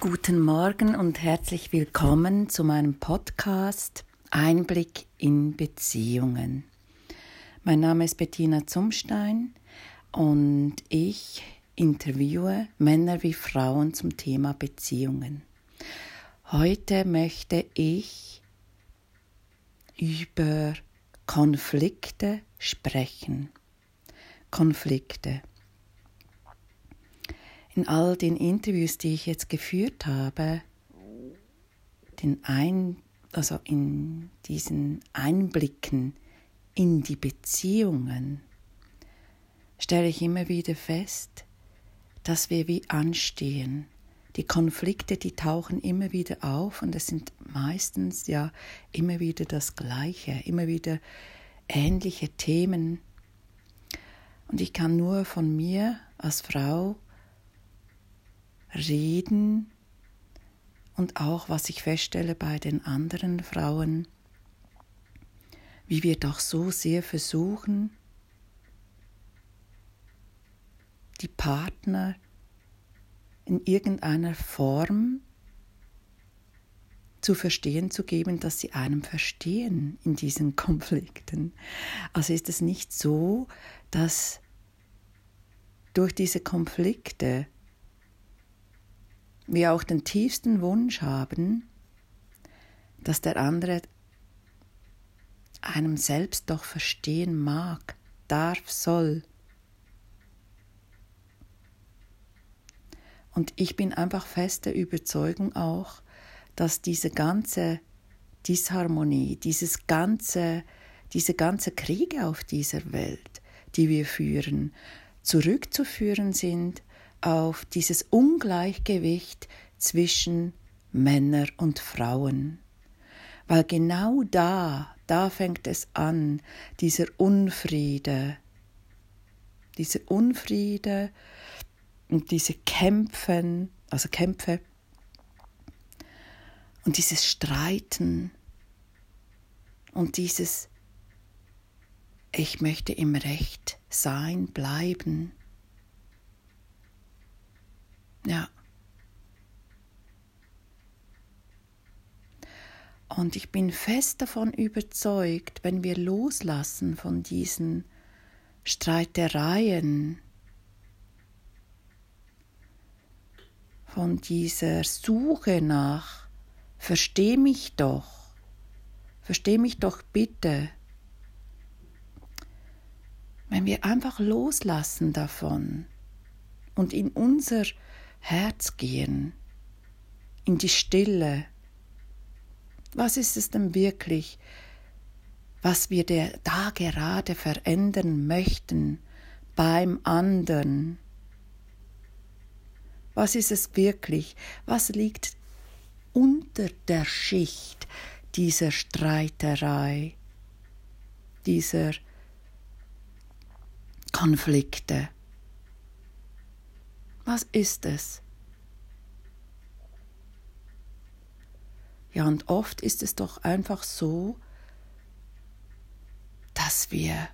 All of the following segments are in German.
Guten Morgen und herzlich willkommen zu meinem Podcast Einblick in Beziehungen. Mein Name ist Bettina Zumstein und ich interviewe Männer wie Frauen zum Thema Beziehungen. Heute möchte ich über Konflikte sprechen. Konflikte. In all den Interviews, die ich jetzt geführt habe, den ein, also in diesen Einblicken in die Beziehungen, stelle ich immer wieder fest, dass wir wie anstehen. Die Konflikte, die tauchen immer wieder auf und es sind meistens ja immer wieder das Gleiche, immer wieder ähnliche Themen. Und ich kann nur von mir als Frau reden und auch was ich feststelle bei den anderen Frauen, wie wir doch so sehr versuchen, die Partner in irgendeiner Form zu verstehen zu geben, dass sie einem verstehen in diesen Konflikten. Also ist es nicht so, dass durch diese Konflikte wir auch den tiefsten Wunsch haben, dass der andere einem selbst doch verstehen mag, darf, soll. Und ich bin einfach fest der Überzeugung auch, dass diese ganze Disharmonie, dieses ganze, diese ganze Kriege auf dieser Welt, die wir führen, zurückzuführen sind auf dieses Ungleichgewicht zwischen Männer und Frauen. Weil genau da, da fängt es an, dieser Unfriede, dieser Unfriede und diese Kämpfen, also Kämpfe und dieses Streiten und dieses Ich möchte im Recht sein, bleiben. Ja. Und ich bin fest davon überzeugt, wenn wir loslassen von diesen Streitereien, von dieser Suche nach, versteh mich doch, versteh mich doch bitte, wenn wir einfach loslassen davon und in unser Herz gehen, in die Stille. Was ist es denn wirklich, was wir da gerade verändern möchten beim anderen? Was ist es wirklich? Was liegt unter der Schicht dieser Streiterei, dieser Konflikte? Was ist es? Ja, und oft ist es doch einfach so, dass wir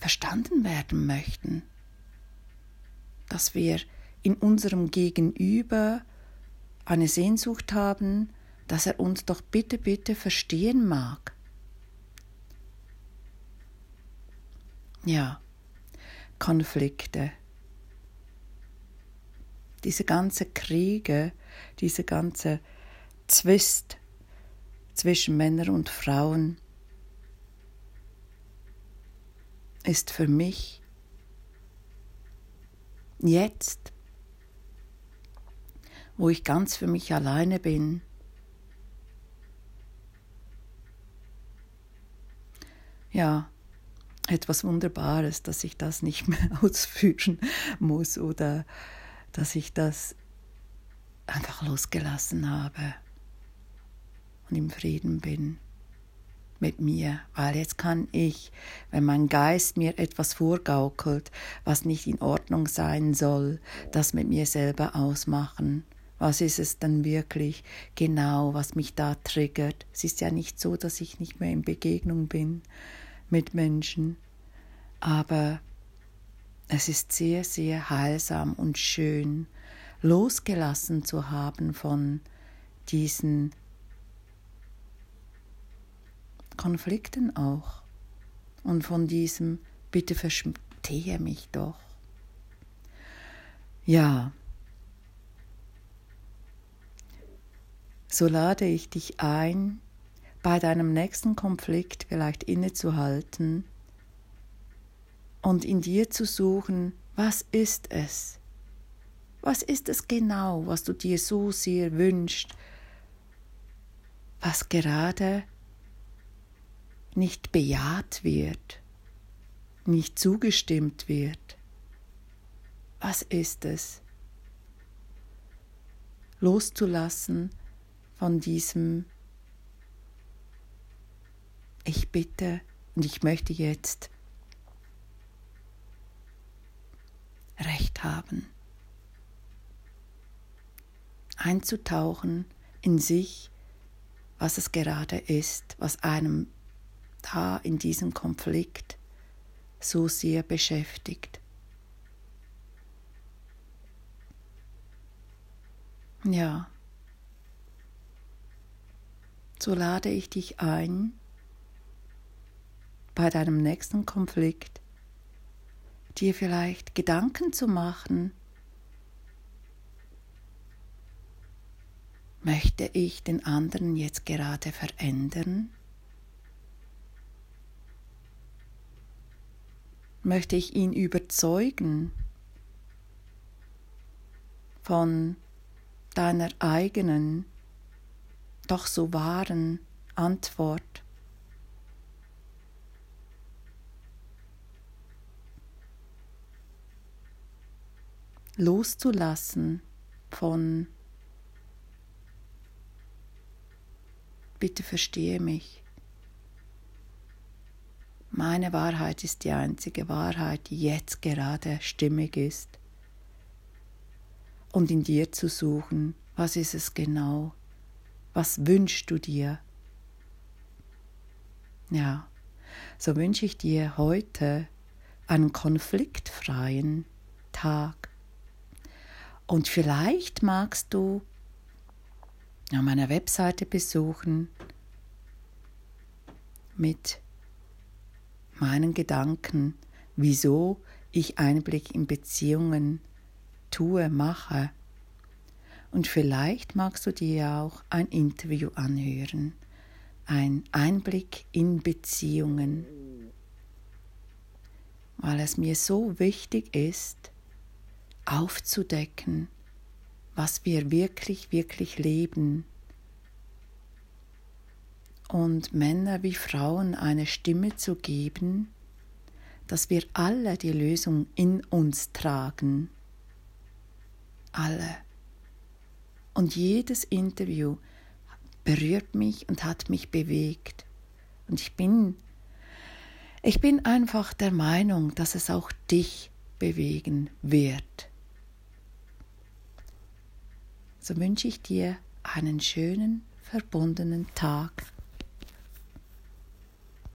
verstanden werden möchten, dass wir in unserem Gegenüber eine Sehnsucht haben, dass er uns doch bitte, bitte verstehen mag. Ja, Konflikte diese ganze Kriege, diese ganze Zwist zwischen Männern und Frauen ist für mich jetzt, wo ich ganz für mich alleine bin, ja, etwas Wunderbares, dass ich das nicht mehr ausführen muss oder dass ich das einfach losgelassen habe und im Frieden bin mit mir, weil jetzt kann ich, wenn mein Geist mir etwas vorgaukelt, was nicht in Ordnung sein soll, das mit mir selber ausmachen. Was ist es denn wirklich genau, was mich da triggert? Es ist ja nicht so, dass ich nicht mehr in Begegnung bin mit Menschen, aber es ist sehr, sehr heilsam und schön, losgelassen zu haben von diesen Konflikten auch und von diesem bitte verstehe mich doch. Ja, so lade ich dich ein, bei deinem nächsten Konflikt vielleicht innezuhalten und in dir zu suchen, was ist es? Was ist es genau, was du dir so sehr wünschst, was gerade nicht bejaht wird, nicht zugestimmt wird? Was ist es? Loszulassen von diesem Ich bitte und ich möchte jetzt Haben. Einzutauchen in sich, was es gerade ist, was einem da in diesem Konflikt so sehr beschäftigt. Ja, so lade ich dich ein, bei deinem nächsten Konflikt dir vielleicht Gedanken zu machen, möchte ich den anderen jetzt gerade verändern? Möchte ich ihn überzeugen von deiner eigenen, doch so wahren Antwort? Loszulassen von bitte verstehe mich. Meine Wahrheit ist die einzige Wahrheit, die jetzt gerade stimmig ist. Und in dir zu suchen, was ist es genau? Was wünschst du dir? Ja, so wünsche ich dir heute einen konfliktfreien Tag. Und vielleicht magst du meine Webseite besuchen mit meinen Gedanken, wieso ich Einblick in Beziehungen tue, mache. Und vielleicht magst du dir auch ein Interview anhören, ein Einblick in Beziehungen, weil es mir so wichtig ist, aufzudecken, was wir wirklich, wirklich leben. Und Männer wie Frauen eine Stimme zu geben, dass wir alle die Lösung in uns tragen. Alle. Und jedes Interview berührt mich und hat mich bewegt. Und ich bin, ich bin einfach der Meinung, dass es auch dich bewegen wird so wünsche ich dir einen schönen, verbundenen Tag.